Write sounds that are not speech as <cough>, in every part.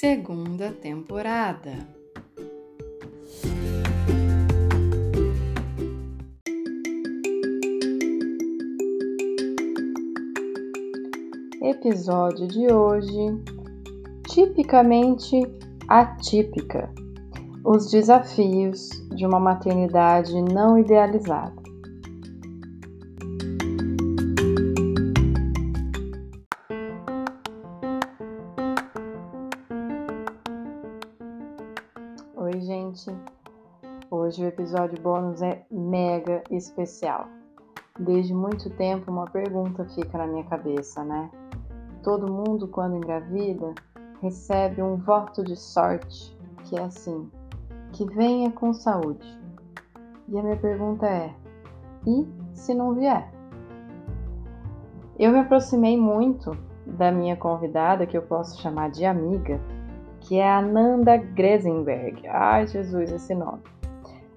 Segunda temporada. Episódio de hoje: tipicamente atípica. Os desafios de uma maternidade não idealizada. Episódio bônus é mega especial. Desde muito tempo uma pergunta fica na minha cabeça, né? Todo mundo quando engravida recebe um voto de sorte, que é assim: que venha com saúde. E a minha pergunta é: e se não vier? Eu me aproximei muito da minha convidada, que eu posso chamar de amiga, que é a Nanda Gresenberg. Ai, Jesus, esse nome.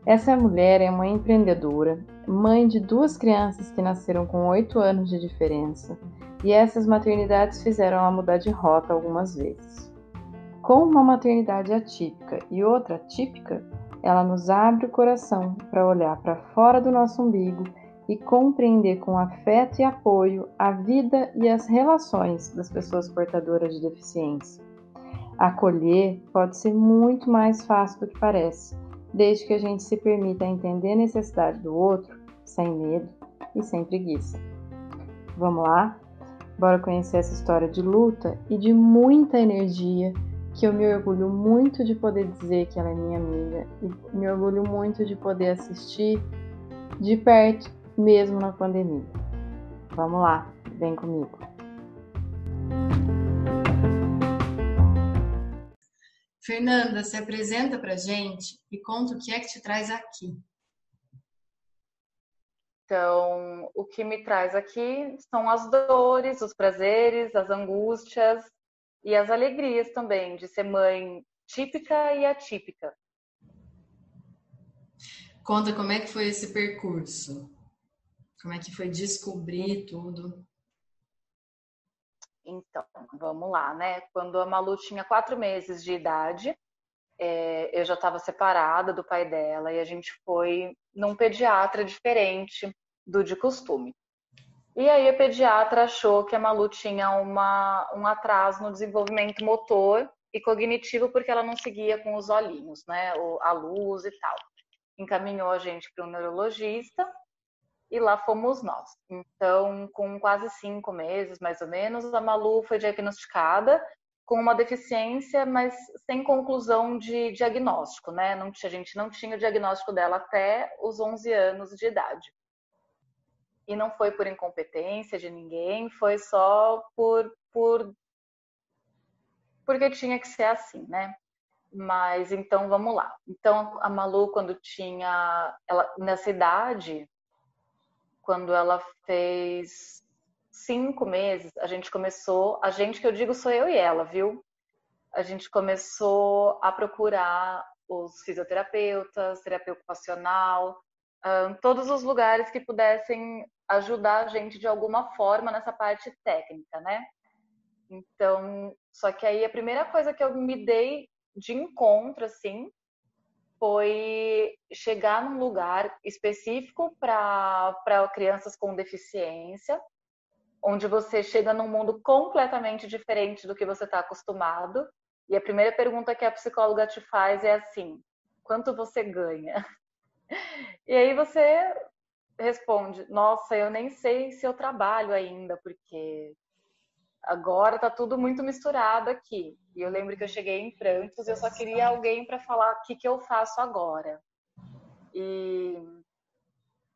Essa mulher é uma empreendedora, mãe de duas crianças que nasceram com oito anos de diferença, e essas maternidades fizeram ela mudar de rota algumas vezes. Com uma maternidade atípica e outra típica, ela nos abre o coração para olhar para fora do nosso umbigo e compreender com afeto e apoio a vida e as relações das pessoas portadoras de deficiência. Acolher pode ser muito mais fácil do que parece desde que a gente se permita entender a necessidade do outro sem medo e sem preguiça. Vamos lá? Bora conhecer essa história de luta e de muita energia que eu me orgulho muito de poder dizer que ela é minha amiga e me orgulho muito de poder assistir de perto, mesmo na pandemia. Vamos lá, vem comigo. Fernanda, se apresenta para gente e conta o que é que te traz aqui. Então, o que me traz aqui são as dores, os prazeres, as angústias e as alegrias também de ser mãe típica e atípica. Conta como é que foi esse percurso? Como é que foi descobrir tudo? Então, vamos lá, né? Quando a Malu tinha quatro meses de idade, é, eu já estava separada do pai dela e a gente foi num pediatra diferente do de costume. E aí a pediatra achou que a Malu tinha uma, um atraso no desenvolvimento motor e cognitivo porque ela não seguia com os olhinhos, né? A luz e tal. Encaminhou a gente para um neurologista e lá fomos nós. Então, com quase cinco meses, mais ou menos, a Malu foi diagnosticada com uma deficiência, mas sem conclusão de diagnóstico, né? Não, a gente não tinha o diagnóstico dela até os 11 anos de idade. E não foi por incompetência de ninguém, foi só por, por porque tinha que ser assim, né? Mas então vamos lá. Então a Malu quando tinha ela nessa idade, quando ela fez cinco meses, a gente começou, a gente que eu digo sou eu e ela, viu? A gente começou a procurar os fisioterapeutas, terapia ocupacional, todos os lugares que pudessem ajudar a gente de alguma forma nessa parte técnica, né? Então, só que aí a primeira coisa que eu me dei de encontro, assim, foi chegar num lugar específico para crianças com deficiência, onde você chega num mundo completamente diferente do que você está acostumado. E a primeira pergunta que a psicóloga te faz é assim: quanto você ganha? <laughs> E aí você responde: nossa, eu nem sei se eu trabalho ainda, porque agora tá tudo muito misturado aqui. E eu lembro que eu cheguei em prantos e eu só queria alguém para falar o que, que eu faço agora. E,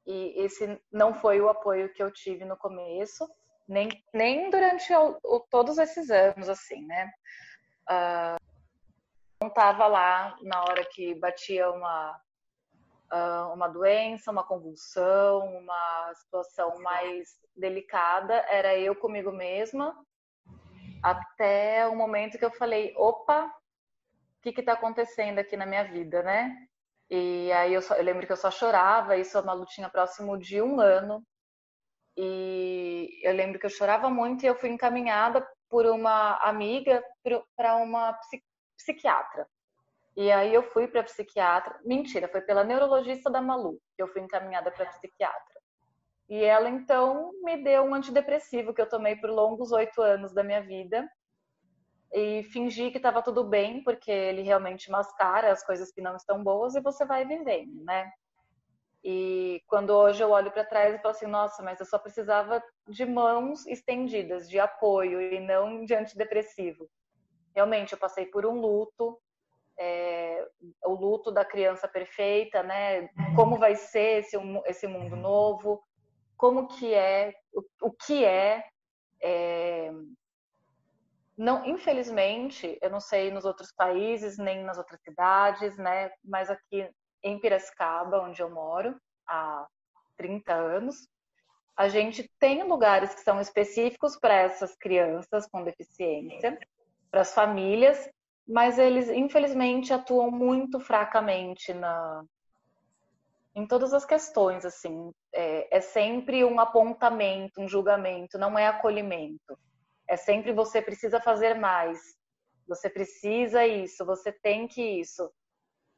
e esse não foi o apoio que eu tive no começo. Nem, nem durante o, o, todos esses anos, assim, né? Uh, não estava lá na hora que batia uma, uh, uma doença, uma convulsão, uma situação mais delicada, era eu comigo mesma, até o momento que eu falei, opa, o que está acontecendo aqui na minha vida, né? E aí eu, só, eu, lembro que eu só chorava, isso é uma lutinha próximo de um ano. E eu lembro que eu chorava muito e eu fui encaminhada por uma amiga para uma psiquiatra. E aí eu fui para psiquiatra. Mentira, foi pela neurologista da Malu que eu fui encaminhada para psiquiatra. E ela então me deu um antidepressivo que eu tomei por longos oito anos da minha vida e fingi que estava tudo bem, porque ele realmente mascara as coisas que não estão boas e você vai vivendo, né? E quando hoje eu olho para trás e falo assim, nossa, mas eu só precisava de mãos estendidas, de apoio e não de antidepressivo. Realmente, eu passei por um luto, é, o luto da criança perfeita, né? Como vai ser esse, esse mundo novo? Como que é? O, o que é, é? Não, infelizmente, eu não sei nos outros países nem nas outras cidades, né? Mas aqui em Piracicaba, onde eu moro há 30 anos, a gente tem lugares que são específicos para essas crianças com deficiência, para as famílias, mas eles infelizmente atuam muito fracamente na em todas as questões assim é, é, sempre um apontamento um julgamento não é acolhimento. É sempre você precisa fazer mais você precisa isso você tem que isso.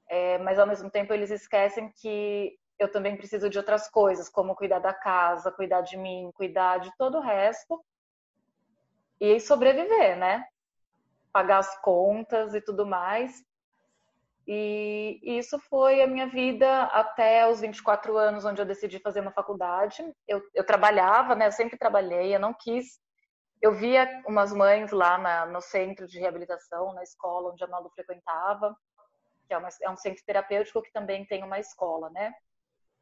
É, mas ao mesmo tempo eles esquecem que eu também preciso de outras coisas como cuidar da casa cuidar de mim cuidar de todo o resto e sobreviver né? Pagar as contas e tudo mais. E isso foi a minha vida até os 24 anos, onde eu decidi fazer uma faculdade. Eu, eu trabalhava, né? Eu sempre trabalhei, eu não quis. Eu via umas mães lá na, no centro de reabilitação, na escola onde a Malu frequentava, que é, uma, é um centro terapêutico que também tem uma escola, né?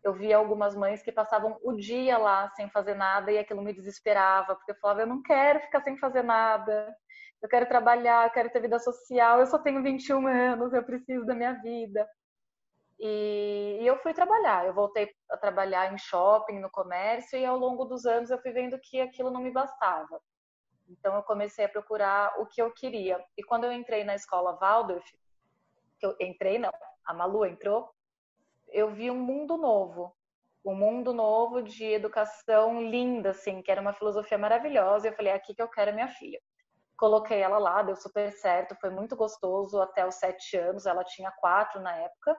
Eu via algumas mães que passavam o dia lá sem fazer nada e aquilo me desesperava, porque eu falava, eu não quero ficar sem fazer nada eu quero trabalhar, eu quero ter vida social, eu só tenho 21 anos, eu preciso da minha vida. E, eu fui trabalhar, eu voltei a trabalhar em shopping, no comércio, e ao longo dos anos eu fui vendo que aquilo não me bastava. Então eu comecei a procurar o que eu queria. E quando eu entrei na escola Waldorf, que eu entrei não, a Malu entrou, eu vi um mundo novo, um mundo novo de educação linda, assim, que era uma filosofia maravilhosa. E eu falei, é aqui que eu quero minha filha coloquei ela lá, deu super certo, foi muito gostoso até os sete anos, ela tinha quatro na época,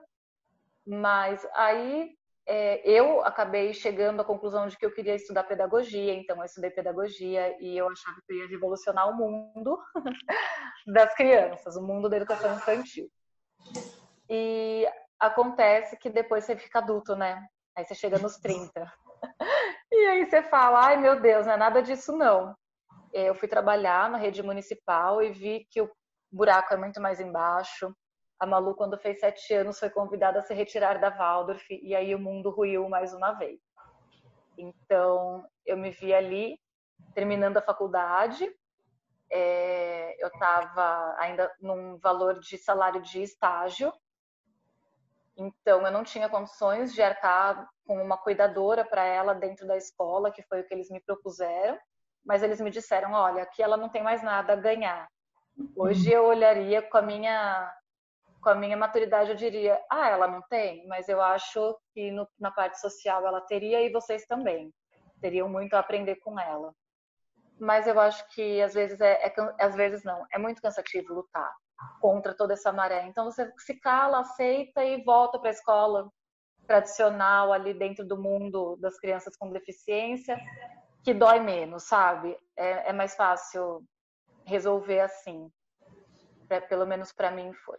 mas aí é, eu acabei chegando à conclusão de que eu queria estudar pedagogia, então eu estudei pedagogia e eu achava que eu ia revolucionar o mundo <laughs> das crianças, o mundo da educação infantil. E acontece que depois você fica adulto, né? Aí você chega nos 30. <laughs> E aí você fala, ai meu Deus, não é nada disso não. É, eu fui trabalhar na rede municipal e vi que o buraco é muito mais embaixo. A Malu, quando fez sete anos, foi convidada a se retirar da Waldorf e aí o mundo ruiu mais uma vez. Então, eu me vi ali, terminando a faculdade. É, eu estava ainda num valor de salário de estágio. Então, eu não tinha condições de arcar com uma cuidadora para ela dentro da escola, que foi o que eles me propuseram mas eles me disseram, olha, aqui ela não tem mais nada a ganhar. Hoje eu olharia com a minha com a minha maturidade eu diria, ah, ela não tem, mas eu acho que no, na parte social ela teria e vocês também teriam muito a aprender com ela. Mas eu acho que às vezes é, é às vezes não, é muito cansativo lutar contra toda essa maré. Então você se cala, aceita e volta para a escola tradicional ali dentro do mundo das crianças com deficiência que dói menos, sabe? É, é mais fácil resolver assim. É, pelo menos para mim foi.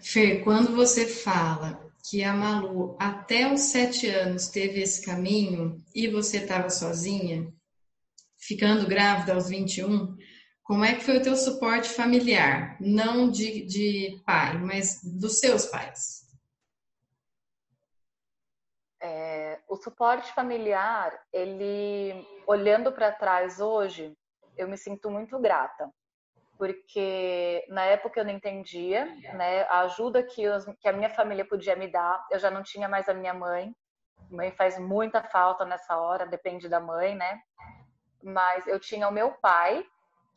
Fê, quando você fala que a Malu até os sete anos teve esse caminho e você estava sozinha, ficando grávida aos 21, como é que foi o teu suporte familiar? Não de, de pai, mas dos seus pais? É, o suporte familiar, ele, olhando para trás hoje, eu me sinto muito grata, porque na época eu não entendia, né, a ajuda que, os, que a minha família podia me dar, eu já não tinha mais a minha mãe, mãe faz muita falta nessa hora, depende da mãe, né, mas eu tinha o meu pai,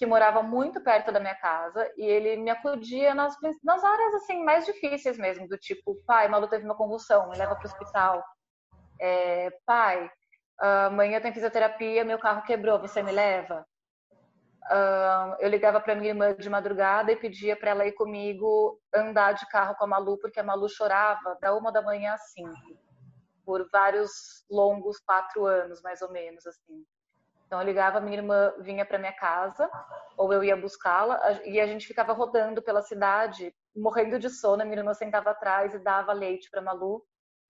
que morava muito perto da minha casa e ele me acudia nas, nas áreas assim mais difíceis mesmo, do tipo, pai, Malu teve uma convulsão, me leva para o hospital. É, pai, amanhã tem fisioterapia, meu carro quebrou, você me leva? Uh, eu ligava para minha irmã de madrugada e pedia para ela ir comigo andar de carro com a Malu, porque a Malu chorava da uma da manhã às cinco, por vários longos quatro anos, mais ou menos, assim. Então eu ligava, minha irmã vinha para minha casa, ou eu ia buscá-la, e a gente ficava rodando pela cidade, morrendo de sono. Minha irmã sentava atrás e dava leite para Malu,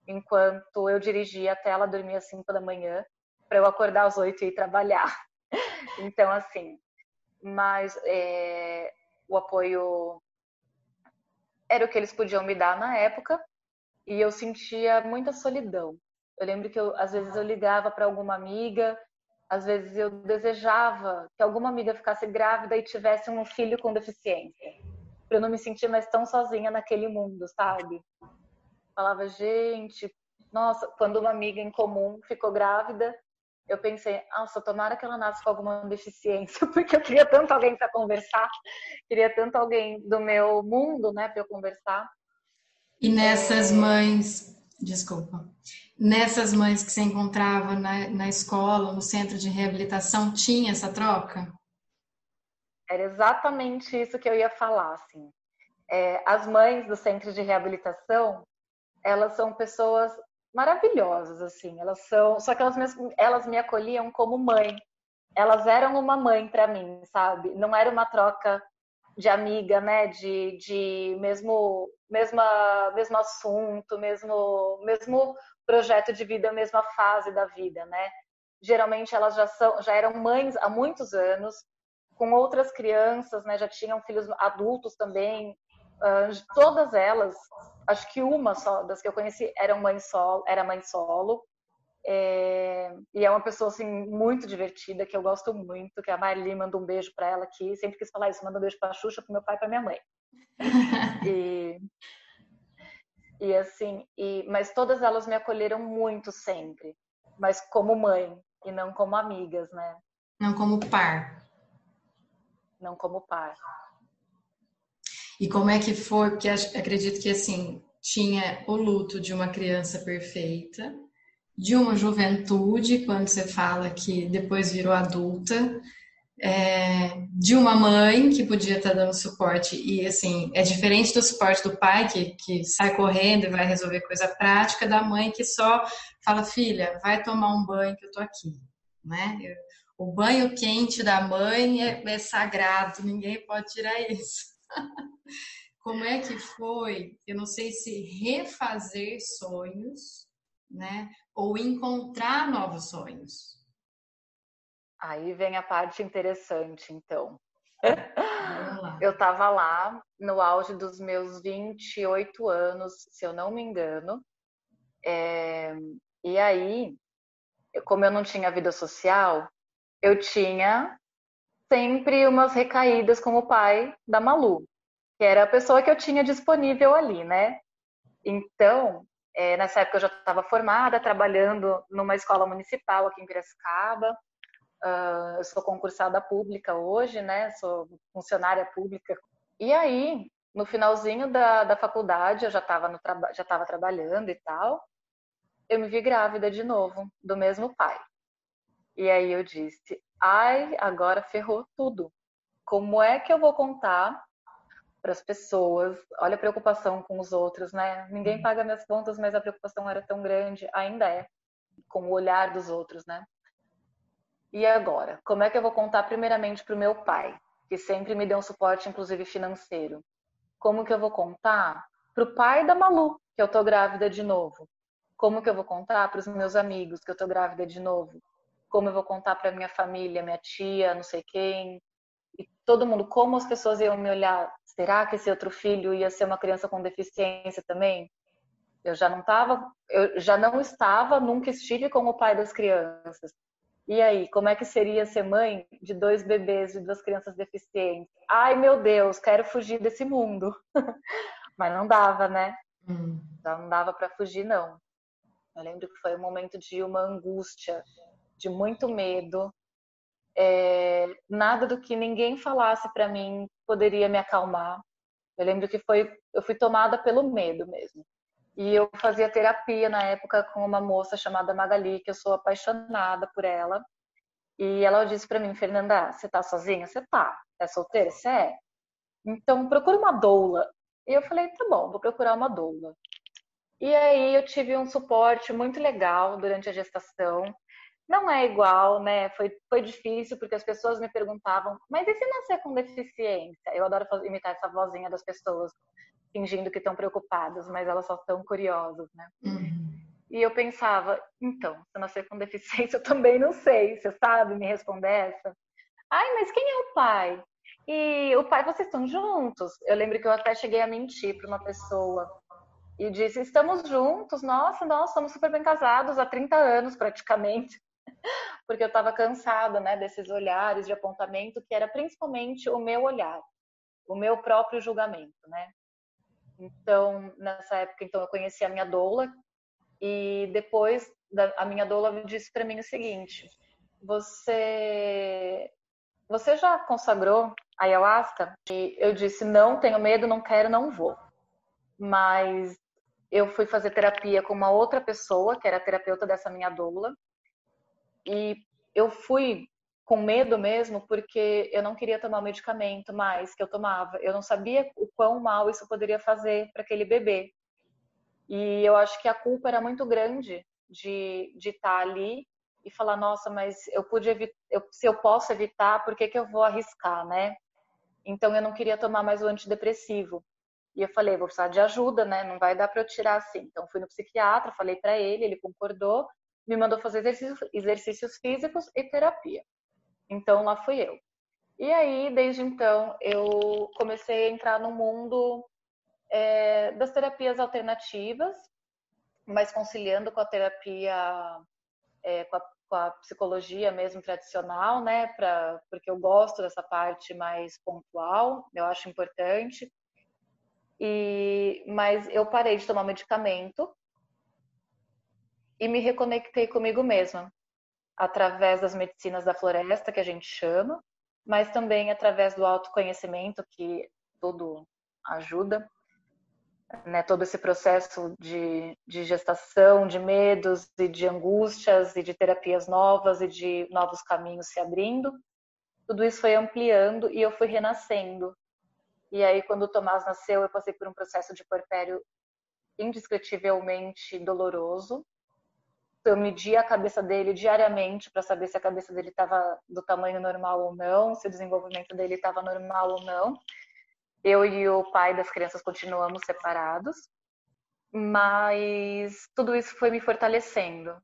enquanto eu dirigia até ela dormir às 5 da manhã, para eu acordar às 8 e ir trabalhar. <laughs> Então, assim, mas é, o apoio era o que eles podiam me dar na época, e eu sentia muita solidão. Eu lembro que eu, às vezes eu ligava para alguma amiga às vezes eu desejava que alguma amiga ficasse grávida e tivesse um filho com deficiência, para eu não me sentir mais tão sozinha naquele mundo, sabe? Falava, gente, nossa, quando uma amiga em comum ficou grávida, eu pensei, nossa, tomara que ela nasça com alguma deficiência, <laughs> porque eu queria tanto alguém para conversar, queria tanto alguém do meu mundo, né, para eu conversar. E nessas é... mães, desculpa, nessas mães que você encontrava na, na escola, no centro de reabilitação, tinha essa troca? Era exatamente isso que eu ia falar, assim. É, as mães do centro de reabilitação, elas são pessoas maravilhosas, assim. Elas são, só que elas me, elas me acolhiam como mãe. Elas eram uma mãe para mim, sabe? Não era uma troca de amiga, né? De, de mesmo, mesma, mesmo assunto, mesmo, mesmo projeto de vida, mesma fase da vida, né? Geralmente elas já são, já eram mães há muitos anos, com outras crianças, né? Já tinham filhos adultos também. Uh, todas elas, acho que uma só das que eu conheci eram mãe solo, era mãe solo. É, e é uma pessoa assim muito divertida que eu gosto muito, que a Marli manda um beijo para ela aqui, sempre quis falar isso, manda um beijo para Xuxa, para meu pai, para minha mãe. <laughs> e e assim, e, mas todas elas me acolheram muito sempre, mas como mãe e não como amigas, né? Não como par. Não como par. E como é que foi? Porque acredito que assim tinha o luto de uma criança perfeita, de uma juventude, quando você fala que depois virou adulta, é, de uma mãe que podia estar dando suporte e assim é diferente do suporte do pai que, que sai correndo e vai resolver coisa prática da mãe que só fala filha vai tomar um banho que eu tô aqui né? O banho quente da mãe é, é sagrado ninguém pode tirar isso. <laughs> Como é que foi? Eu não sei se refazer sonhos né ou encontrar novos sonhos Aí vem a parte interessante, então. Eu estava lá no auge dos meus 28 anos, se eu não me engano. É... E aí, como eu não tinha vida social, eu tinha sempre umas recaídas com o pai da Malu, que era a pessoa que eu tinha disponível ali, né? Então, é, nessa época eu já estava formada, trabalhando numa escola municipal aqui em Piracicaba. Uh, eu sou concursada pública hoje, né? Sou funcionária pública. E aí, no finalzinho da, da faculdade, eu já estava já estava trabalhando e tal. Eu me vi grávida de novo, do mesmo pai. E aí eu disse: ai, agora ferrou tudo. Como é que eu vou contar para as pessoas? Olha a preocupação com os outros, né? Ninguém uhum. paga minhas contas, mas a preocupação era tão grande, ainda é, com o olhar dos outros, né? E agora? Como é que eu vou contar primeiramente para o meu pai, que sempre me deu um suporte, inclusive financeiro? Como que eu vou contar para o pai da Malu, que eu tô grávida de novo? Como que eu vou contar para os meus amigos que eu tô grávida de novo? Como eu vou contar para minha família, minha tia, não sei quem? E todo mundo, como as pessoas iam me olhar? Será que esse outro filho ia ser uma criança com deficiência também? Eu já não estava, eu já não estava, nunca estive com o pai das crianças. E aí, como é que seria ser mãe de dois bebês, de duas crianças deficientes? Ai, meu Deus, quero fugir desse mundo. <laughs> Mas não dava, né? Hum. Não dava para fugir, não. Eu lembro que foi um momento de uma angústia, de muito medo. É, nada do que ninguém falasse para mim poderia me acalmar. Eu lembro que foi, eu fui tomada pelo medo mesmo. E eu fazia terapia na época com uma moça chamada Magali, que eu sou apaixonada por ela. E ela disse para mim, Fernanda, você tá sozinha? Você tá. É solteira? Você é. Então procura uma doula. E eu falei, tá bom, vou procurar uma doula. E aí eu tive um suporte muito legal durante a gestação. Não é igual, né? Foi, foi difícil porque as pessoas me perguntavam, mas e se nascer com deficiência? Eu adoro imitar essa vozinha das pessoas fingindo que estão preocupadas, mas elas só estão curiosas, né? Uhum. E eu pensava, então, se eu nascer com <laughs> deficiência, eu também não sei, você sabe me responder essa? Ai, mas quem é o pai? E o pai, vocês estão juntos? Eu lembro que eu até cheguei a mentir para uma pessoa e disse: estamos juntos, nossa, nós somos super bem casados há 30 anos praticamente. <laughs> Porque eu estava cansada, né, desses olhares de apontamento que era principalmente o meu olhar, o meu próprio julgamento, né? Então, nessa época, então eu conheci a minha doula e depois a minha doula disse para mim o seguinte: você você já consagrou a ayahuasca? E eu disse: não, tenho medo, não quero, não vou. Mas eu fui fazer terapia com uma outra pessoa, que era terapeuta dessa minha doula, e eu fui com medo mesmo, porque eu não queria tomar o medicamento mais que eu tomava. Eu não sabia o quão mal isso poderia fazer para aquele bebê. E eu acho que a culpa era muito grande de, de estar tá ali e falar, nossa, mas eu pude evitar, eu, se eu posso evitar, por que, que eu vou arriscar, né? Então eu não queria tomar mais o antidepressivo. E eu falei, vou precisar de ajuda, né? Não vai dar para eu tirar assim. Então fui no psiquiatra, falei para ele, ele concordou, me mandou fazer exercícios, exercícios físicos e terapia. Então lá fui eu. E aí, desde então, eu comecei a entrar no mundo é, das terapias alternativas, mas conciliando com a terapia, é, com, a, com, a, psicologia mesmo tradicional, né? Pra, porque eu gosto dessa parte mais pontual, eu acho importante. E, mas eu parei de tomar medicamento e me reconectei comigo mesma através das medicinas da floresta, que a gente chama, mas também através do autoconhecimento, que tudo ajuda, né? todo esse processo de, de gestação, de medos e de angústias e de terapias novas e de novos caminhos se abrindo. Tudo isso foi ampliando e eu fui renascendo. E aí, quando o Tomás nasceu, eu passei por um processo de porpério indescritivelmente doloroso, eu media a cabeça dele diariamente para saber se a cabeça dele estava do tamanho normal ou não, se o desenvolvimento dele estava normal ou não. Eu e o pai das crianças continuamos separados, mas tudo isso foi me fortalecendo,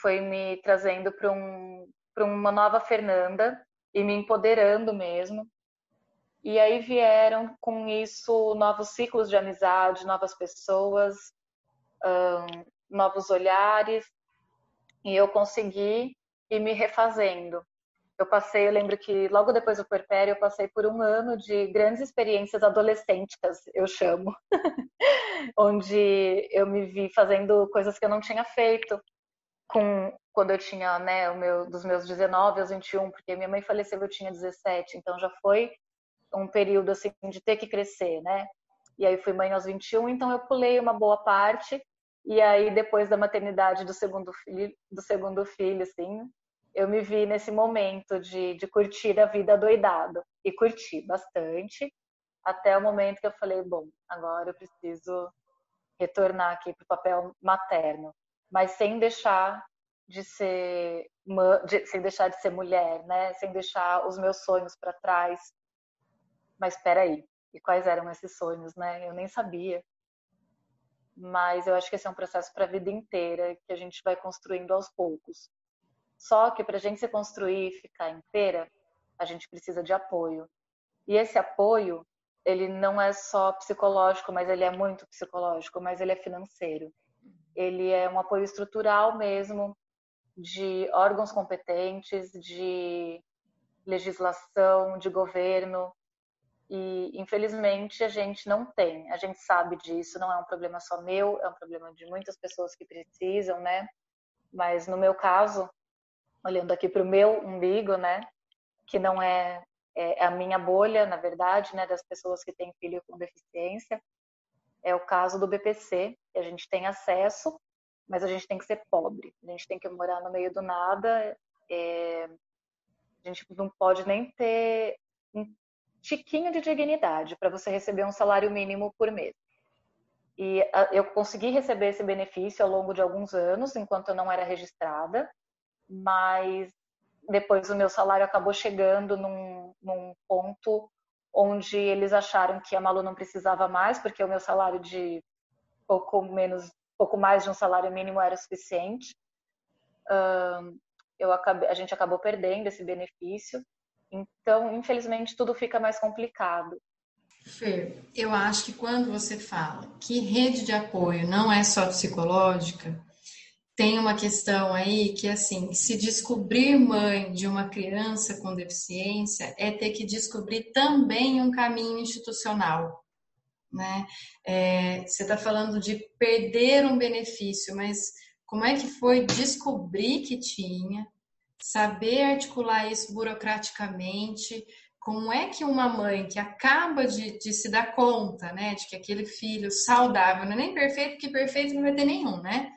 foi me trazendo para um, uma nova Fernanda e me empoderando mesmo. E aí vieram com isso novos ciclos de amizade, novas pessoas, um, novos olhares, e eu consegui ir me refazendo. Eu passei, eu lembro que logo depois do puerpério, eu passei por um ano de grandes experiências adolescênticas, eu chamo, <laughs> onde eu me vi fazendo coisas que eu não tinha feito com quando eu tinha, né, o meu dos meus 19 aos 21, porque minha mãe faleceu eu tinha 17, então já foi um período assim de ter que crescer, né? E aí fui mãe aos 21, então eu pulei uma boa parte e aí, depois da maternidade do segundo filho, do segundo filho assim, eu me vi nesse momento de, de curtir a vida doidado. E curti bastante, até o momento que eu falei, bom, agora eu preciso retornar aqui para o papel materno, mas sem deixar de ser de, sem deixar de ser mulher, né? Sem deixar os meus sonhos para trás. Mas espera aí, e quais eram esses sonhos, né? Eu nem sabia mas eu acho que esse é um processo para a vida inteira que a gente vai construindo aos poucos. Só que para a gente se construir e ficar inteira, a gente precisa de apoio. E esse apoio, ele não é só psicológico, mas ele é muito psicológico, mas ele é financeiro. Ele é um apoio estrutural mesmo de órgãos competentes, de legislação, de governo. E, infelizmente, a gente não tem. A gente sabe disso, não é um problema só meu, é um problema de muitas pessoas que precisam, né? Mas no meu caso, olhando aqui para o meu umbigo, né? Que não é, é a minha bolha, na verdade, né? Das pessoas que têm filho com deficiência. É o caso do BPC, que a gente tem acesso, mas a gente tem que ser pobre. A gente tem que morar no meio do nada. É, a gente não pode nem ter tiquinho de dignidade para você receber um salário mínimo por mês. E eu consegui receber esse benefício ao longo de alguns anos, enquanto eu não era registrada, mas depois o meu salário acabou chegando num, num ponto onde eles acharam que a Malu não precisava mais, porque o meu salário de pouco menos pouco mais de um salário mínimo era suficiente. eu acabei, a gente acabou perdendo esse benefício. Então, infelizmente, tudo fica mais complicado. Fer, eu acho que quando você fala que rede de apoio não é só psicológica, tem uma questão aí que, assim, se descobrir mãe de uma criança com deficiência é ter que descobrir também um caminho institucional né? É, você está falando de perder um benefício, mas como é que foi descobrir que tinha, saber articular isso burocraticamente? Como é que uma mãe que acaba de, de se dar conta, né, de que aquele filho saudável, não é nem perfeito, porque perfeito não vai ter nenhum, né?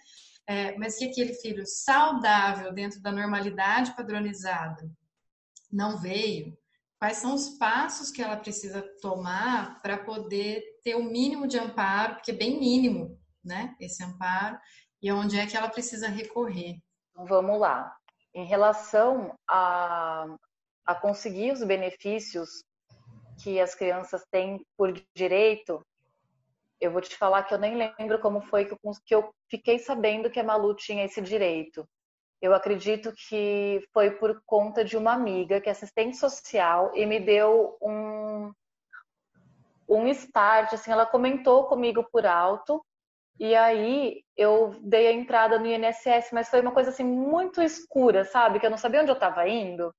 É, mas que aquele filho saudável dentro da normalidade padronizada não veio, quais são os passos que ela precisa tomar para poder ter o mínimo de amparo, porque é bem mínimo, né, esse amparo, e onde é que ela precisa recorrer. Então, vamos lá. Em relação a, a conseguir os benefícios que as crianças têm por direito, eu vou te falar que eu nem lembro como foi que eu, que eu fiquei sabendo que a Malu tinha esse direito. Eu acredito que foi por conta de uma amiga que é assistente social e me deu um, um start, assim, ela comentou comigo por alto e aí eu dei a entrada no INSS, mas foi uma coisa assim muito escura, sabe? Que eu não sabia onde eu estava indo.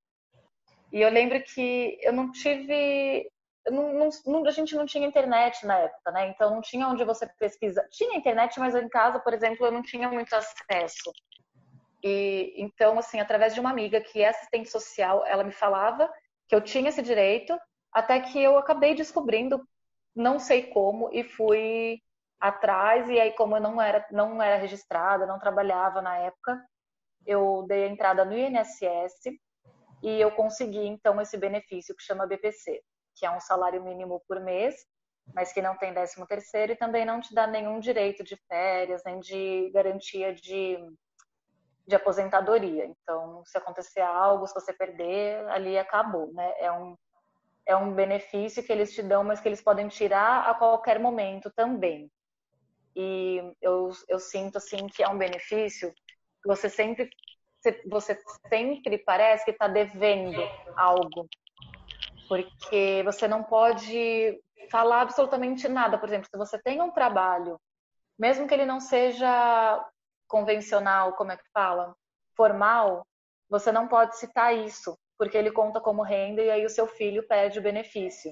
E eu lembro que eu não tive. Não, não, a gente não tinha internet na época, né? Então não tinha onde você pesquisa. Tinha internet, mas em casa, por exemplo, eu não tinha muito acesso. E então, assim, através de uma amiga que é assistente social, ela me falava que eu tinha esse direito, até que eu acabei descobrindo, não sei como, e fui atrás. E aí, como eu não era, não era registrada, não trabalhava na época, eu dei a entrada no INSS e eu consegui então esse benefício que chama BPC, que é um salário mínimo por mês, mas que não tem décimo terceiro e também não te dá nenhum direito de férias, nem de garantia de de aposentadoria. Então, se acontecer algo, se você perder, ali acabou, né? É um, é um benefício que eles te dão, mas que eles podem tirar a qualquer momento também. E eu, eu sinto, assim, que é um benefício você sempre, você sempre parece que está devendo algo. Porque você não pode falar absolutamente nada. Por exemplo, se você tem um trabalho, mesmo que ele não seja convencional, como é que fala? Formal, você não pode citar isso, porque ele conta como renda e aí o seu filho pede o benefício.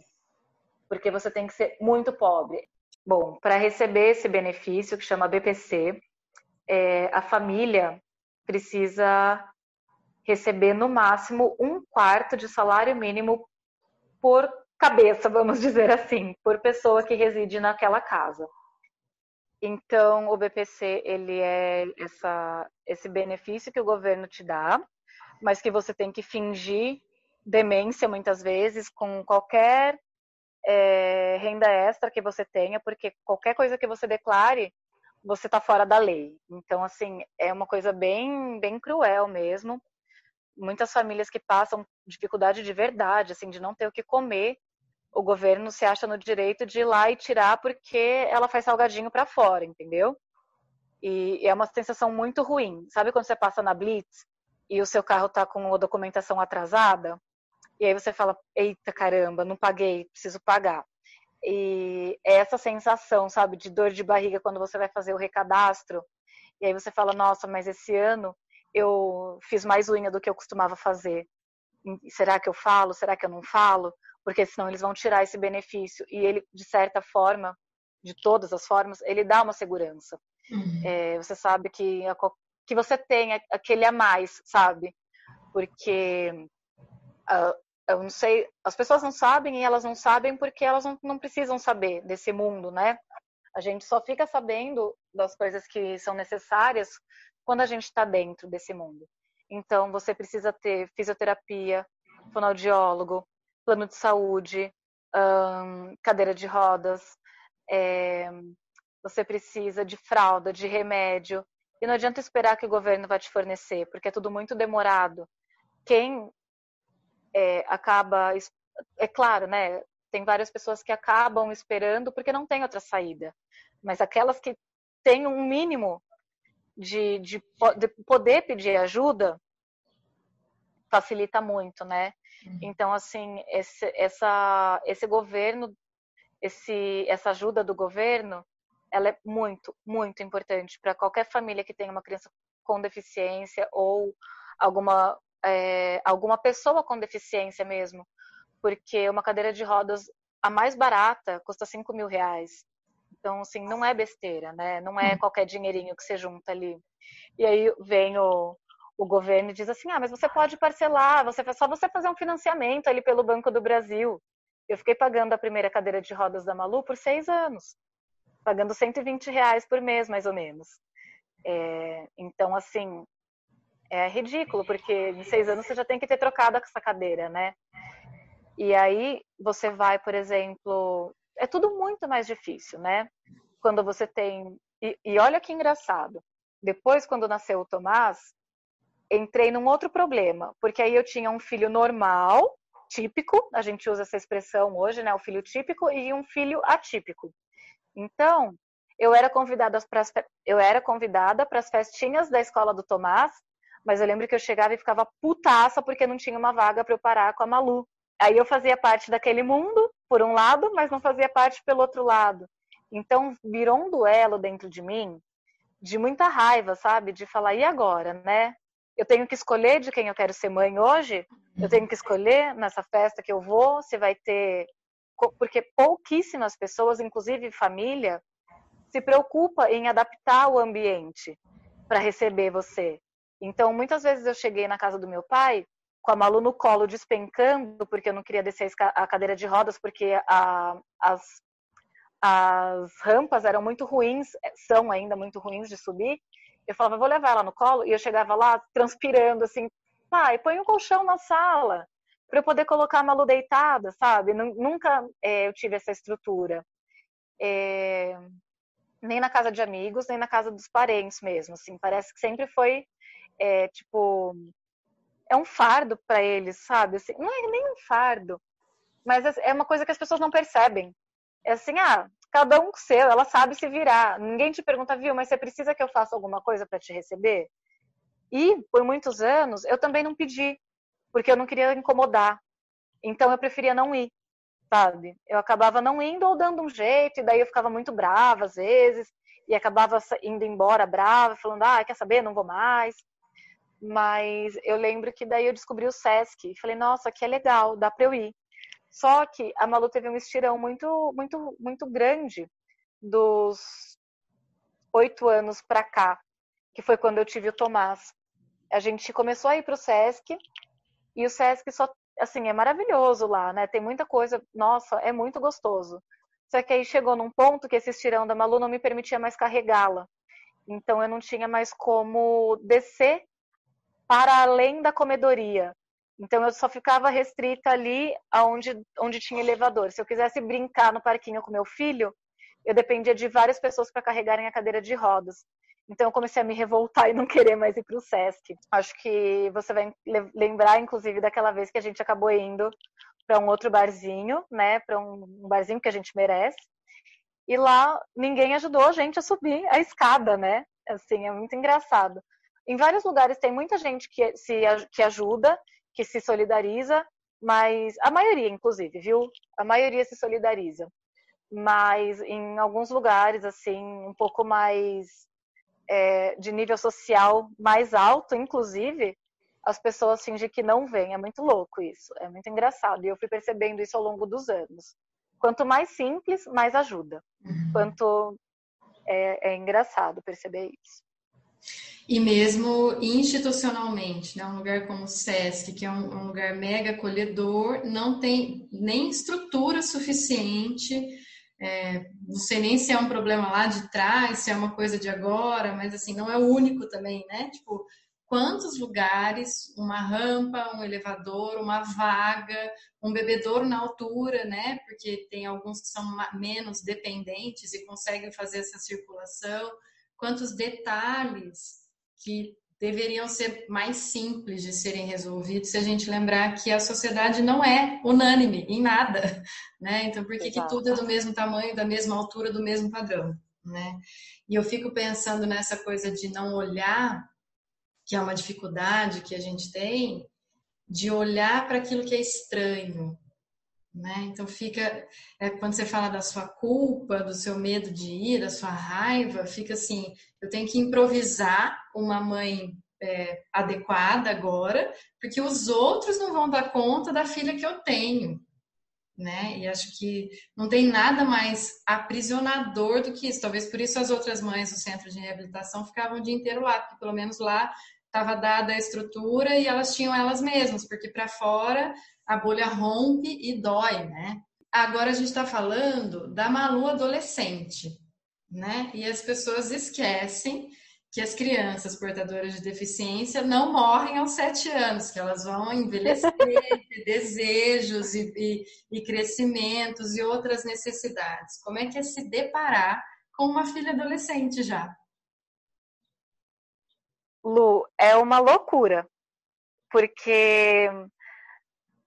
Porque você tem que ser muito pobre. Bom, para receber esse benefício, que chama BPC, é, a família precisa receber no máximo um quarto de salário mínimo por cabeça, vamos dizer assim, por pessoa que reside naquela casa. Então, o BPC ele é essa, esse benefício que o governo te dá, mas que você tem que fingir demência muitas vezes com qualquer é, renda extra que você tenha, porque qualquer coisa que você declare, você está fora da lei. Então, assim, é uma coisa bem, bem cruel mesmo. Muitas famílias que passam dificuldade de verdade, assim, de não ter o que comer, o governo se acha no direito de ir lá e tirar porque ela faz salgadinho para fora, entendeu? E é uma sensação muito ruim. Sabe quando você passa na Blitz e o seu carro tá com a documentação atrasada? E aí você fala: "Eita caramba, não paguei, preciso pagar". E é essa sensação, sabe, de dor de barriga quando você vai fazer o recadastro. E aí você fala, nossa, mas esse ano eu fiz mais unha do que eu costumava fazer. Será que eu falo? Será que eu não falo? Porque senão eles vão tirar esse benefício. E ele, de certa forma, de todas as formas, ele dá uma segurança. Uhum. É, você sabe que, que você tem aquele a mais, sabe? Porque uh, eu não sei, as pessoas não sabem e elas não sabem porque elas não, não precisam saber desse mundo, né? A gente só fica sabendo das coisas que são necessárias quando a gente está dentro desse mundo. Então, você precisa ter fisioterapia, fonoaudiólogo, plano de saúde, hum, cadeira de rodas, é, você precisa de fralda, de remédio. E não adianta esperar que o governo vai te fornecer, porque é tudo muito demorado. Quem é, acaba, é claro, né? Tem várias pessoas que acabam esperando porque não tem outra saída. Mas aquelas que têm um mínimo de, de, de poder pedir ajuda, facilita muito, né? Uhum. Então, assim, esse, essa, esse governo esse, essa ajuda do governo, ela é muito, muito importante para qualquer família que tenha uma criança com deficiência ou alguma, é, alguma pessoa com deficiência mesmo, porque uma cadeira de rodas, a mais barata, custa 5 mil reais. Então, assim, não é besteira, né? Não é hum. qualquer dinheirinho que você junta ali. E aí vem o, o governo e diz assim, ah, mas você pode parcelar, você, só você fazer um financiamento ali pelo Banco do Brasil. Eu fiquei pagando a primeira cadeira de rodas da Malu por seis anos, pagando 120 reais por mês, mais ou menos. É, então, assim, é ridículo, porque em seis anos você já tem que ter trocado essa cadeira, né? E aí você vai, por exemplo, é tudo muito mais difícil, né? Quando você tem. E, e olha que engraçado. Depois, quando nasceu o Tomás, entrei num outro problema, porque aí eu tinha um filho normal, típico, a gente usa essa expressão hoje, né, o filho típico e um filho atípico. Então, eu era convidada para as festinhas da escola do Tomás, mas eu lembro que eu chegava e ficava putaça porque não tinha uma vaga para eu parar com a Malu. Aí eu fazia parte daquele mundo, por um lado, mas não fazia parte pelo outro lado. Então, virou um duelo dentro de mim, de muita raiva, sabe? De falar, e agora, né? eu tenho que escolher de quem eu quero ser mãe hoje, eu tenho que escolher nessa festa que eu vou, se vai ter. Porque pouquíssimas pessoas, inclusive família, se preocupa em adaptar o ambiente para receber você. Então, muitas vezes eu cheguei na casa do meu pai com a Malu no colo despencando, porque eu não queria descer a cadeira de rodas, porque a, as, as rampas eram muito ruins, são ainda muito ruins de subir. Eu falava, vou levar ela no colo, e eu chegava lá transpirando, assim, pai, põe um colchão na sala, para eu poder colocar a Malu deitada, sabe? Nunca é, eu tive essa estrutura. É, nem na casa de amigos, nem na casa dos parentes mesmo, assim, parece que sempre foi, é, tipo, é um fardo para eles, sabe? Assim, não é nem um fardo, mas é, é uma coisa que as pessoas não percebem. É assim, ah, cada um com seu, ela sabe se virar. Ninguém te pergunta, viu, mas você precisa que eu faça alguma coisa para te receber? E por muitos anos eu também não pedi, porque eu não queria incomodar. Então eu preferia não ir, sabe? Eu acabava não indo ou dando um jeito, e daí eu ficava muito brava às vezes, e acabava indo embora brava, falando, ah, quer saber, não vou mais. Mas eu lembro que daí eu descobri o SESC falei, nossa, que é legal, dá para eu ir. Só que a Malu teve um estirão muito, muito, muito grande dos oito anos para cá, que foi quando eu tive o Tomás. A gente começou a ir para o Sesc e o Sesc só, assim, é maravilhoso lá, né? Tem muita coisa, nossa, é muito gostoso. Só que aí chegou num ponto que esse estirão da Malu não me permitia mais carregá-la. Então eu não tinha mais como descer para além da comedoria. Então eu só ficava restrita ali aonde onde tinha elevador. Se eu quisesse brincar no parquinho com meu filho, eu dependia de várias pessoas para carregarem a cadeira de rodas. Então eu comecei a me revoltar <laughs> e não querer mais ir para o SESC. Acho que você vai lembrar, inclusive, daquela vez que a gente acabou indo para um outro barzinho, né? Para um barzinho que a gente merece. E lá ninguém ajudou a gente a subir a escada, né? Assim, é muito engraçado. Em vários lugares tem muita gente que se que ajuda que se solidariza, mas a maioria, inclusive, viu? A maioria se solidariza. mas em alguns lugares, assim, um pouco mais é, de nível social mais alto, inclusive, as pessoas fingem que não vêm. É muito louco isso, é muito engraçado. E eu fui percebendo isso ao longo dos anos. Quanto mais simples, mais ajuda. Uhum. Quanto é, é engraçado perceber isso. E mesmo institucionalmente, né? um lugar como o SESC, que é um, um lugar mega acolhedor, não tem nem estrutura suficiente. É, não sei nem se é um problema lá de trás, se é uma coisa de agora, mas assim, não é o único também, né? Tipo, quantos lugares, uma rampa, um elevador, uma vaga, um bebedouro na altura, né? Porque tem alguns que são menos dependentes e conseguem fazer essa circulação. Quantos detalhes que deveriam ser mais simples de serem resolvidos se a gente lembrar que a sociedade não é unânime em nada, <laughs> né? Então, por que, que tudo é do mesmo tamanho, da mesma altura, do mesmo padrão, né? E eu fico pensando nessa coisa de não olhar que é uma dificuldade que a gente tem, de olhar para aquilo que é estranho. Né? Então fica, é, quando você fala da sua culpa, do seu medo de ir, da sua raiva, fica assim, eu tenho que improvisar uma mãe é, adequada agora, porque os outros não vão dar conta da filha que eu tenho. Né? E acho que não tem nada mais aprisionador do que isso. Talvez por isso as outras mães do centro de reabilitação ficavam o dia inteiro lá, porque pelo menos lá estava dada a estrutura e elas tinham elas mesmas, porque para fora a bolha rompe e dói, né? Agora a gente está falando da Malu adolescente, né? E as pessoas esquecem que as crianças portadoras de deficiência não morrem aos sete anos, que elas vão envelhecer, <laughs> ter desejos e, e, e crescimentos e outras necessidades. Como é que é se deparar com uma filha adolescente já? Lu, é uma loucura, porque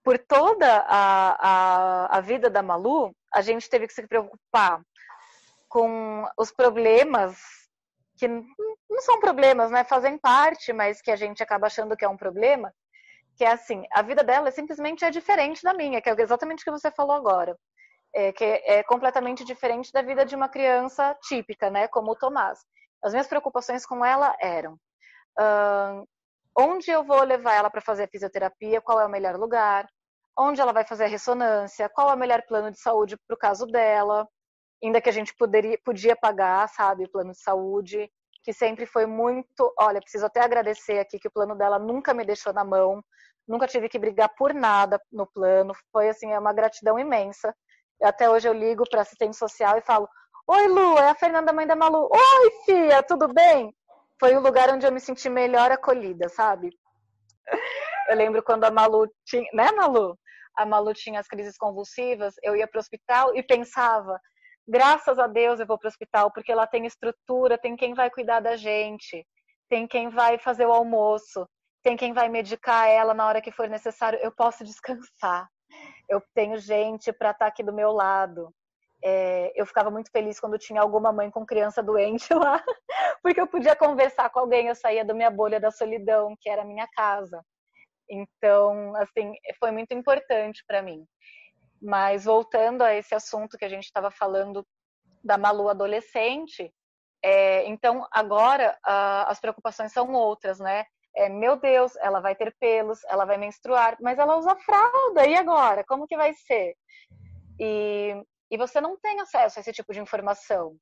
por toda a, a, a vida da Malu, a gente teve que se preocupar com os problemas que não são problemas, né? Fazem parte, mas que a gente acaba achando que é um problema. Que é assim, a vida dela simplesmente é diferente da minha, que é exatamente o que você falou agora. É, que é completamente diferente da vida de uma criança típica, né? Como o Tomás. As minhas preocupações com ela eram Uh, onde eu vou levar ela para fazer fisioterapia, qual é o melhor lugar, onde ela vai fazer a ressonância, qual é o melhor plano de saúde para o caso dela, ainda que a gente poderia, podia pagar, sabe, o plano de saúde, que sempre foi muito. Olha, preciso até agradecer aqui que o plano dela nunca me deixou na mão, nunca tive que brigar por nada no plano, foi assim, é uma gratidão imensa. Até hoje eu ligo para assistente social e falo: Oi, Lu, é a Fernanda, mãe da Malu. Oi, filha, tudo bem? foi o lugar onde eu me senti melhor acolhida, sabe? Eu lembro quando a Malu tinha, né, Malu? A Malu tinha as crises convulsivas, eu ia para o hospital e pensava, graças a Deus eu vou para o hospital porque ela tem estrutura, tem quem vai cuidar da gente, tem quem vai fazer o almoço, tem quem vai medicar ela na hora que for necessário, eu posso descansar. Eu tenho gente para estar tá aqui do meu lado é, eu ficava muito feliz quando tinha alguma mãe com criança doente lá, <laughs> porque eu podia conversar com alguém, eu saía da minha bolha da solidão, que era a minha casa. Então, assim, foi muito importante para mim. Mas voltando a esse assunto que a gente estava falando da Malu adolescente, é, então agora a, as preocupações são outras, né? É, meu Deus, ela vai ter pelos, ela vai menstruar, mas ela usa fralda, e agora? Como que vai ser? E e você não tem acesso a esse tipo de informação.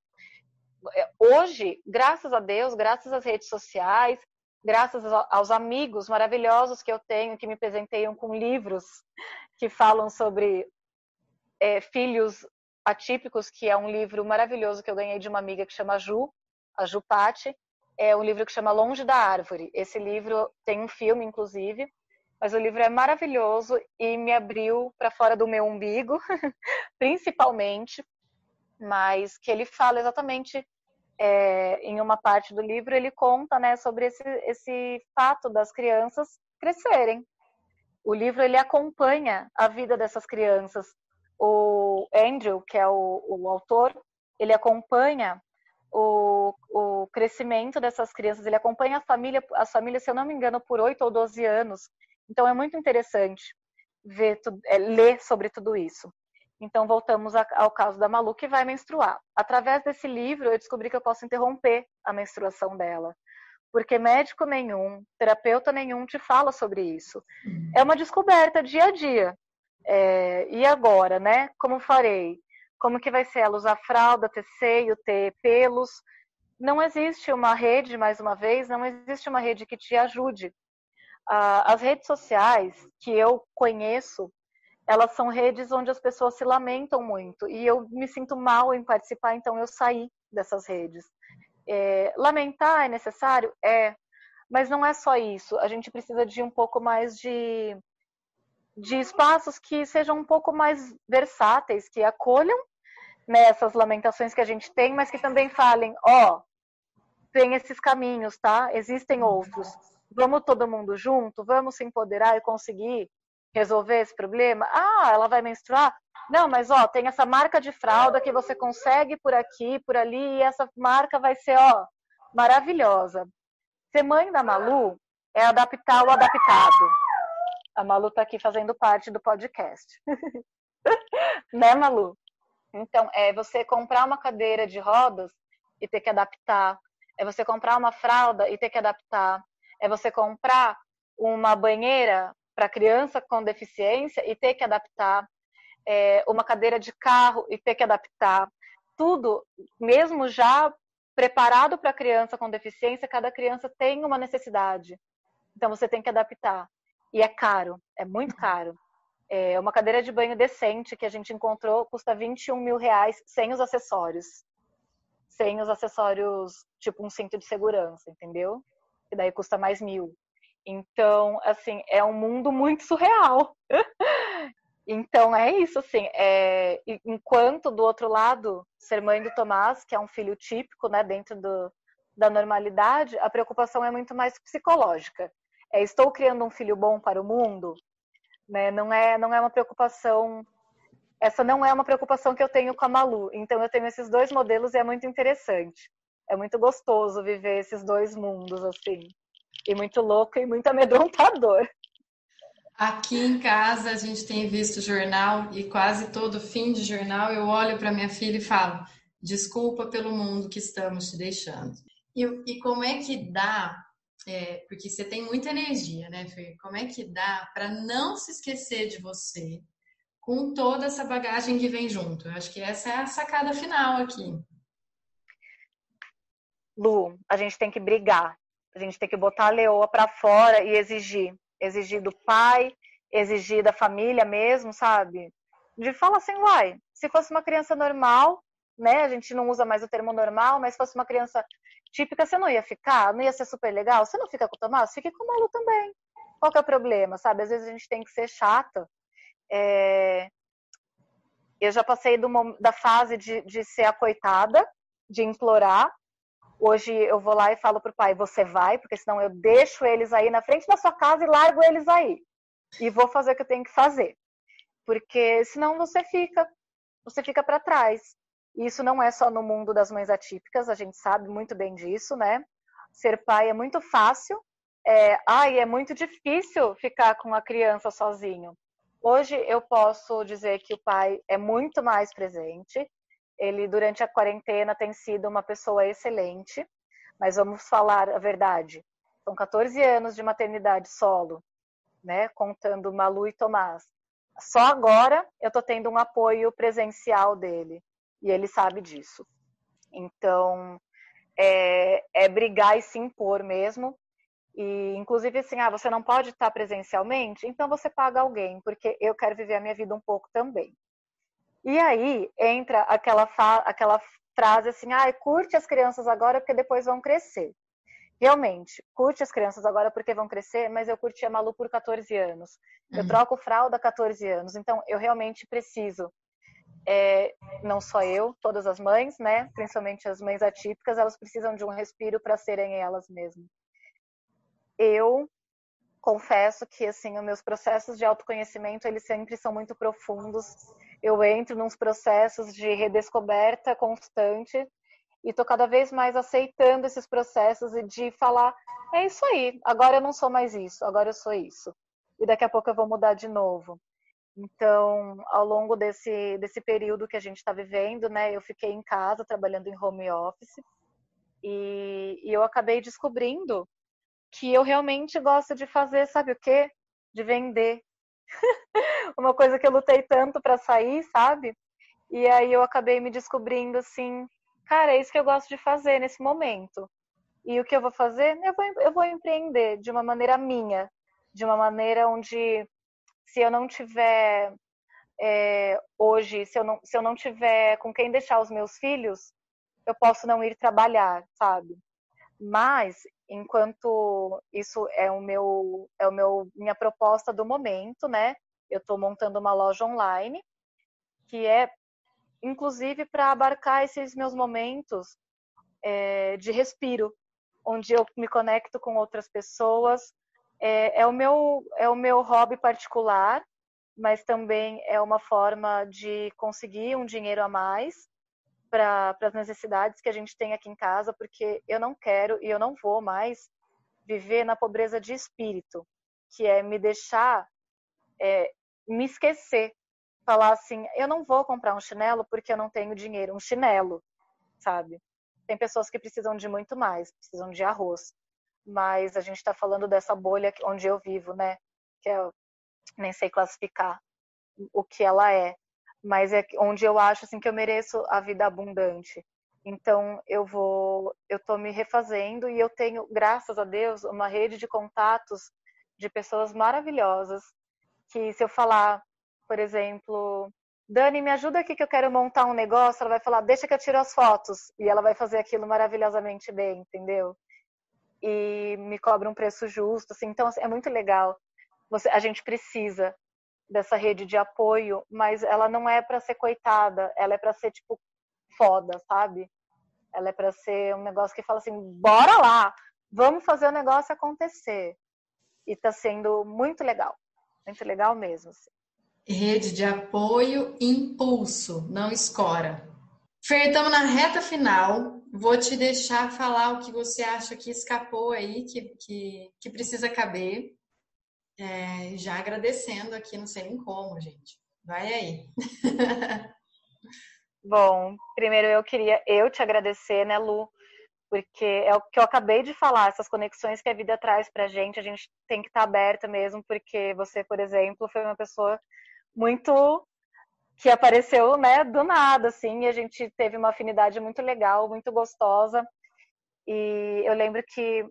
É, hoje, graças a Deus, graças às redes sociais, graças aos amigos maravilhosos que eu tenho que me presenteiam com livros que falam sobre é, filhos atípicos, que é um livro maravilhoso que eu ganhei de uma amiga que chama Ju, a Ju Patti. É um livro que chama Longe da Árvore. Esse livro tem um filme, inclusive, mas o livro é maravilhoso e me abriu para fora do meu umbigo, <laughs> principalmente, mas que ele fala exatamente é, em uma parte do livro ele conta, né, sobre esse, esse fato das crianças crescerem. O livro ele acompanha a vida dessas crianças. O Andrew, que é o, o autor, ele acompanha o, o, crescimento dessas crianças, ele acompanha a família, as famílias, se eu não me engano, por 8 ou 12 anos. Então é muito interessante ver é, ler sobre tudo isso. Então, voltamos ao caso da Malu que vai menstruar. Através desse livro, eu descobri que eu posso interromper a menstruação dela. Porque médico nenhum, terapeuta nenhum te fala sobre isso. É uma descoberta dia a dia. É, e agora, né? Como farei? Como que vai ser ela usar fralda, ter seio, ter pelos? Não existe uma rede, mais uma vez, não existe uma rede que te ajude. Ah, as redes sociais que eu conheço, elas são redes onde as pessoas se lamentam muito e eu me sinto mal em participar, então eu saí dessas redes. É, lamentar é necessário? É, mas não é só isso. A gente precisa de um pouco mais de, de espaços que sejam um pouco mais versáteis, que acolham nessas lamentações que a gente tem, mas que também falem: ó, oh, tem esses caminhos, tá? Existem outros. Vamos todo mundo junto, vamos se empoderar e conseguir resolver esse problema? Ah, ela vai menstruar? Não, mas ó, tem essa marca de fralda que você consegue por aqui, por ali, e essa marca vai ser, ó, maravilhosa. Ser mãe da Malu é adaptar o adaptado. A Malu tá aqui fazendo parte do podcast. <laughs> né, Malu? Então, é você comprar uma cadeira de rodas e ter que adaptar. É você comprar uma fralda e ter que adaptar. É você comprar uma banheira para criança com deficiência e ter que adaptar, é, uma cadeira de carro e ter que adaptar. Tudo, mesmo já preparado para criança com deficiência, cada criança tem uma necessidade. Então você tem que adaptar. E é caro, é muito caro. É uma cadeira de banho decente que a gente encontrou custa 21 mil reais sem os acessórios. Sem os acessórios, tipo um cinto de segurança, entendeu? E daí custa mais mil. Então, assim, é um mundo muito surreal. <laughs> então, é isso, assim. É... Enquanto, do outro lado, ser mãe do Tomás, que é um filho típico, né, dentro do, da normalidade, a preocupação é muito mais psicológica. É, estou criando um filho bom para o mundo? Né? Não, é, não é uma preocupação... Essa não é uma preocupação que eu tenho com a Malu. Então, eu tenho esses dois modelos e é muito interessante. É muito gostoso viver esses dois mundos, assim e muito louco e muito amedrontador. Aqui em casa a gente tem visto jornal e quase todo fim de jornal eu olho para minha filha e falo: desculpa pelo mundo que estamos te deixando. E, e como é que dá? É, porque você tem muita energia, né, Fê? Como é que dá para não se esquecer de você com toda essa bagagem que vem junto? Eu acho que essa é a sacada final aqui. Lu, a gente tem que brigar a gente tem que botar a leoa para fora e exigir. Exigir do pai, exigir da família mesmo, sabe? De falar assim, uai, se fosse uma criança normal, né? A gente não usa mais o termo normal, mas se fosse uma criança típica, você não ia ficar? Não ia ser super legal? Você não fica com o Tomás? Fique com o Malu também. Qual que é o problema, sabe? Às vezes a gente tem que ser chata. É... Eu já passei do, da fase de, de ser a coitada, de implorar, Hoje eu vou lá e falo pro pai, você vai, porque senão eu deixo eles aí na frente da sua casa e largo eles aí. E vou fazer o que eu tenho que fazer. Porque senão você fica, você fica para trás. E isso não é só no mundo das mães atípicas, a gente sabe muito bem disso, né? Ser pai é muito fácil, é, ai, é muito difícil ficar com a criança sozinho. Hoje eu posso dizer que o pai é muito mais presente, ele durante a quarentena tem sido uma pessoa excelente, mas vamos falar a verdade. São 14 anos de maternidade solo, né, contando Malu e Tomás. Só agora eu tô tendo um apoio presencial dele e ele sabe disso. Então é, é brigar e se impor mesmo. E inclusive assim, ah, você não pode estar presencialmente, então você paga alguém, porque eu quero viver a minha vida um pouco também. E aí entra aquela, aquela frase assim, ah, curte as crianças agora porque depois vão crescer. Realmente, curte as crianças agora porque vão crescer, mas eu curti a Malu por 14 anos. Eu uhum. troco fralda há 14 anos, então eu realmente preciso. É, não só eu, todas as mães, né? Principalmente as mães atípicas, elas precisam de um respiro para serem elas mesmas. Eu confesso que assim, os meus processos de autoconhecimento, eles sempre são muito profundos eu entro nos processos de redescoberta constante e estou cada vez mais aceitando esses processos e de falar é isso aí, agora eu não sou mais isso, agora eu sou isso e daqui a pouco eu vou mudar de novo. Então, ao longo desse, desse período que a gente está vivendo, né, eu fiquei em casa trabalhando em home office e, e, eu acabei descobrindo que eu realmente gosto de fazer, sabe o quê? De vender. <laughs> Uma coisa que eu lutei tanto para sair, sabe? E aí eu acabei me descobrindo assim, cara, é isso que eu gosto de fazer nesse momento. E o que eu vou fazer? Eu vou, eu vou empreender de uma maneira minha, de uma maneira onde se eu não tiver é, hoje, se eu não, se eu não tiver com quem deixar os meus filhos, eu posso não ir trabalhar, sabe? Mas enquanto isso é o meu é o meu minha proposta do momento, né? Eu estou montando uma loja online que é inclusive para abarcar esses meus momentos é, de respiro, onde eu me conecto com outras pessoas, é, é, o meu, é o meu hobby particular, mas também é uma forma de conseguir um dinheiro a mais para as necessidades que a gente tem aqui em casa, porque eu não quero e eu não vou mais viver na pobreza de espírito, que é me deixar é, me esquecer, falar assim, eu não vou comprar um chinelo porque eu não tenho dinheiro, um chinelo, sabe? Tem pessoas que precisam de muito mais, precisam de arroz mas a gente está falando dessa bolha onde eu vivo, né? Que eu nem sei classificar o que ela é, mas é onde eu acho assim que eu mereço a vida abundante. Então eu vou, eu tô me refazendo e eu tenho, graças a Deus, uma rede de contatos de pessoas maravilhosas que se eu falar, por exemplo, Dani, me ajuda aqui que eu quero montar um negócio, ela vai falar, deixa que eu tiro as fotos e ela vai fazer aquilo maravilhosamente bem, entendeu? e me cobra um preço justo, assim, então assim, é muito legal. Você, a gente precisa dessa rede de apoio, mas ela não é para ser coitada, ela é para ser tipo foda, sabe? Ela é para ser um negócio que fala assim, bora lá, vamos fazer o negócio acontecer. E tá sendo muito legal, muito legal mesmo. Assim. Rede de apoio, impulso, não escora. Fer, estamos na reta final. Vou te deixar falar o que você acha que escapou aí, que, que, que precisa caber. É, já agradecendo aqui, não sei nem como, gente. Vai aí. <laughs> Bom, primeiro eu queria eu te agradecer, né, Lu? Porque é o que eu acabei de falar, essas conexões que a vida traz pra gente, a gente tem que estar tá aberta mesmo, porque você, por exemplo, foi uma pessoa muito que apareceu, né, do nada, assim, e a gente teve uma afinidade muito legal, muito gostosa. E eu lembro que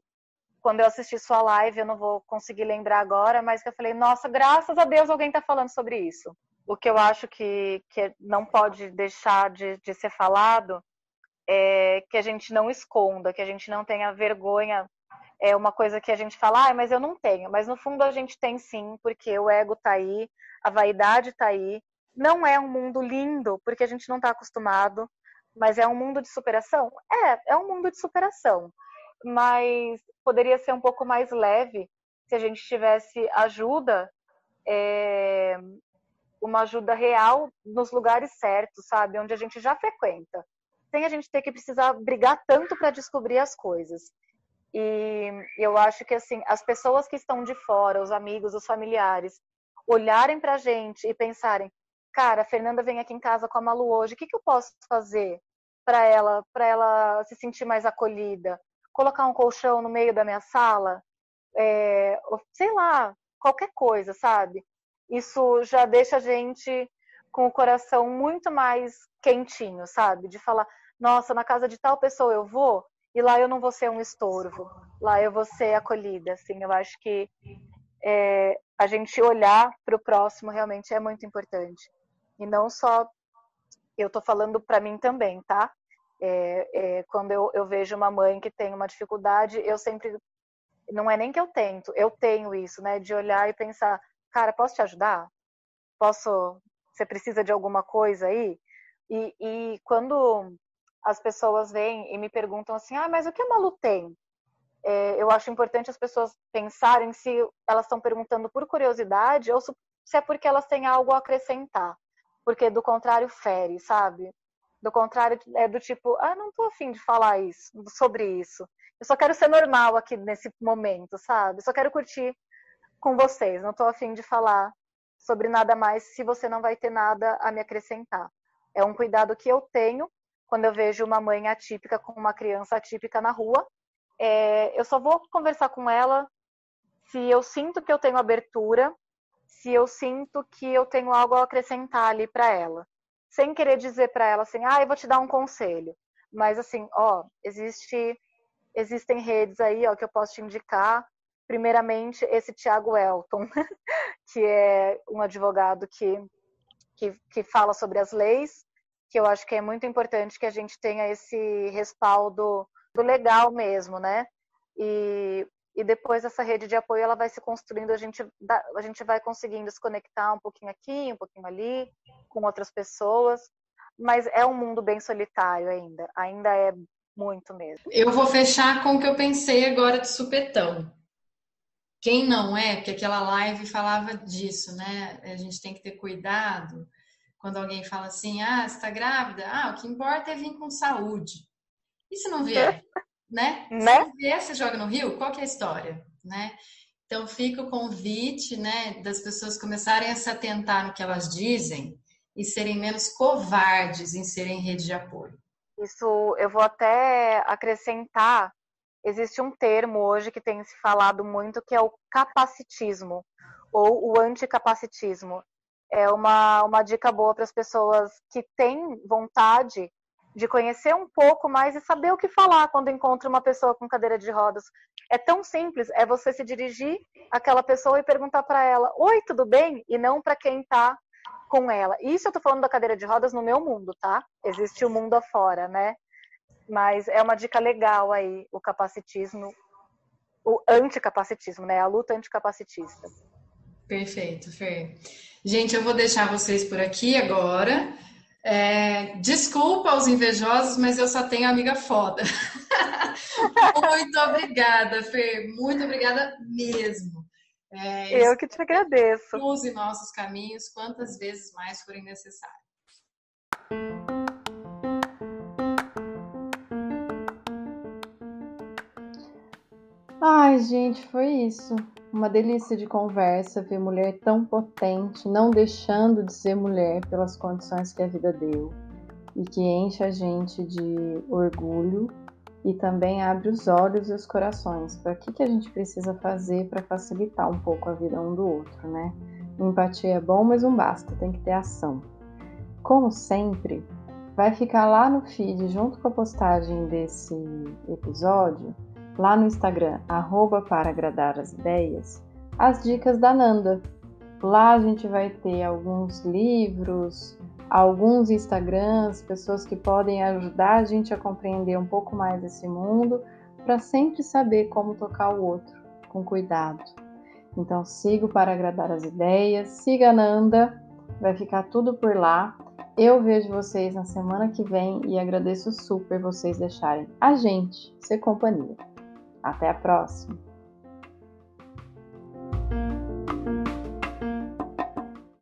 quando eu assisti sua live, eu não vou conseguir lembrar agora, mas que eu falei, nossa, graças a Deus alguém está falando sobre isso. O que eu acho que, que não pode deixar de, de ser falado é que a gente não esconda, que a gente não tenha vergonha. É uma coisa que a gente fala, ah, mas eu não tenho. Mas no fundo a gente tem sim, porque o ego tá aí, a vaidade tá aí, não é um mundo lindo, porque a gente não está acostumado, mas é um mundo de superação? É, é um mundo de superação. Mas poderia ser um pouco mais leve se a gente tivesse ajuda, é, uma ajuda real nos lugares certos, sabe? Onde a gente já frequenta. Sem a gente ter que precisar brigar tanto para descobrir as coisas. E eu acho que assim, as pessoas que estão de fora, os amigos, os familiares, olharem para a gente e pensarem: cara, a Fernanda vem aqui em casa com a Malu hoje, o que, que eu posso fazer para ela, para ela se sentir mais acolhida? Colocar um colchão no meio da minha sala, é, sei lá, qualquer coisa, sabe? Isso já deixa a gente com o coração muito mais quentinho, sabe? De falar, nossa, na casa de tal pessoa eu vou e lá eu não vou ser um estorvo, lá eu vou ser acolhida, assim. Eu acho que é, a gente olhar para o próximo realmente é muito importante. E não só, eu estou falando para mim também, tá? É, é, quando eu, eu vejo uma mãe que tem uma dificuldade, eu sempre. Não é nem que eu tento, eu tenho isso, né? De olhar e pensar, cara, posso te ajudar? Posso. Você precisa de alguma coisa aí? E, e quando as pessoas vêm e me perguntam assim, ah, mas o que a Malu tem? É, eu acho importante as pessoas pensarem se elas estão perguntando por curiosidade ou se é porque elas têm algo a acrescentar porque do contrário fere, sabe? Do contrário é do tipo, ah, não tô afim de falar isso, sobre isso. Eu só quero ser normal aqui nesse momento, sabe? Eu só quero curtir com vocês, não tô afim de falar sobre nada mais se você não vai ter nada a me acrescentar. É um cuidado que eu tenho quando eu vejo uma mãe atípica com uma criança atípica na rua. É, eu só vou conversar com ela se eu sinto que eu tenho abertura, se eu sinto que eu tenho algo a acrescentar ali para ela, sem querer dizer para ela assim, ah, eu vou te dar um conselho, mas assim, ó, existe, existem redes aí, ó, que eu posso te indicar. Primeiramente, esse Tiago Elton, <laughs> que é um advogado que, que, que fala sobre as leis, que eu acho que é muito importante que a gente tenha esse respaldo do legal mesmo, né? E e depois essa rede de apoio ela vai se construindo, a gente, a gente vai conseguindo se conectar um pouquinho aqui, um pouquinho ali, com outras pessoas, mas é um mundo bem solitário ainda, ainda é muito mesmo. Eu vou fechar com o que eu pensei agora de supetão. Quem não é, porque aquela live falava disso, né? A gente tem que ter cuidado quando alguém fala assim: ah, você está grávida? Ah, o que importa é vir com saúde. E se não vier? <laughs> né? né? Se vier, você joga no rio, qual que é a história, né? Então fica o convite, né, das pessoas começarem a se atentar no que elas dizem e serem menos covardes em serem rede de apoio. Isso eu vou até acrescentar. Existe um termo hoje que tem se falado muito que é o capacitismo ou o anticapacitismo. É uma, uma dica boa para as pessoas que têm vontade de conhecer um pouco mais e saber o que falar quando encontra uma pessoa com cadeira de rodas. É tão simples, é você se dirigir àquela pessoa e perguntar para ela: "Oi, tudo bem?" e não para quem está com ela. Isso eu tô falando da cadeira de rodas no meu mundo, tá? Existe o mundo afora, né? Mas é uma dica legal aí, o capacitismo, o anticapacitismo, né? A luta anticapacitista. Perfeito, Fer. Gente, eu vou deixar vocês por aqui agora. É, desculpa aos invejosos, mas eu só tenho amiga foda. <laughs> Muito obrigada, Fer. Muito obrigada mesmo. É, eu que te agradeço. Use nossos caminhos quantas vezes mais forem necessários. Ai, gente, foi isso. Uma delícia de conversa, ver mulher tão potente, não deixando de ser mulher pelas condições que a vida deu e que enche a gente de orgulho e também abre os olhos e os corações para o que, que a gente precisa fazer para facilitar um pouco a vida um do outro, né? Empatia é bom, mas não basta, tem que ter ação. Como sempre, vai ficar lá no feed, junto com a postagem desse episódio, lá no Instagram, arroba para agradar as ideias, as dicas da Nanda. Lá a gente vai ter alguns livros, alguns Instagrams, pessoas que podem ajudar a gente a compreender um pouco mais esse mundo, para sempre saber como tocar o outro com cuidado. Então sigo para agradar as ideias, siga a Nanda, vai ficar tudo por lá. Eu vejo vocês na semana que vem e agradeço super vocês deixarem a gente ser companhia. Até a próxima!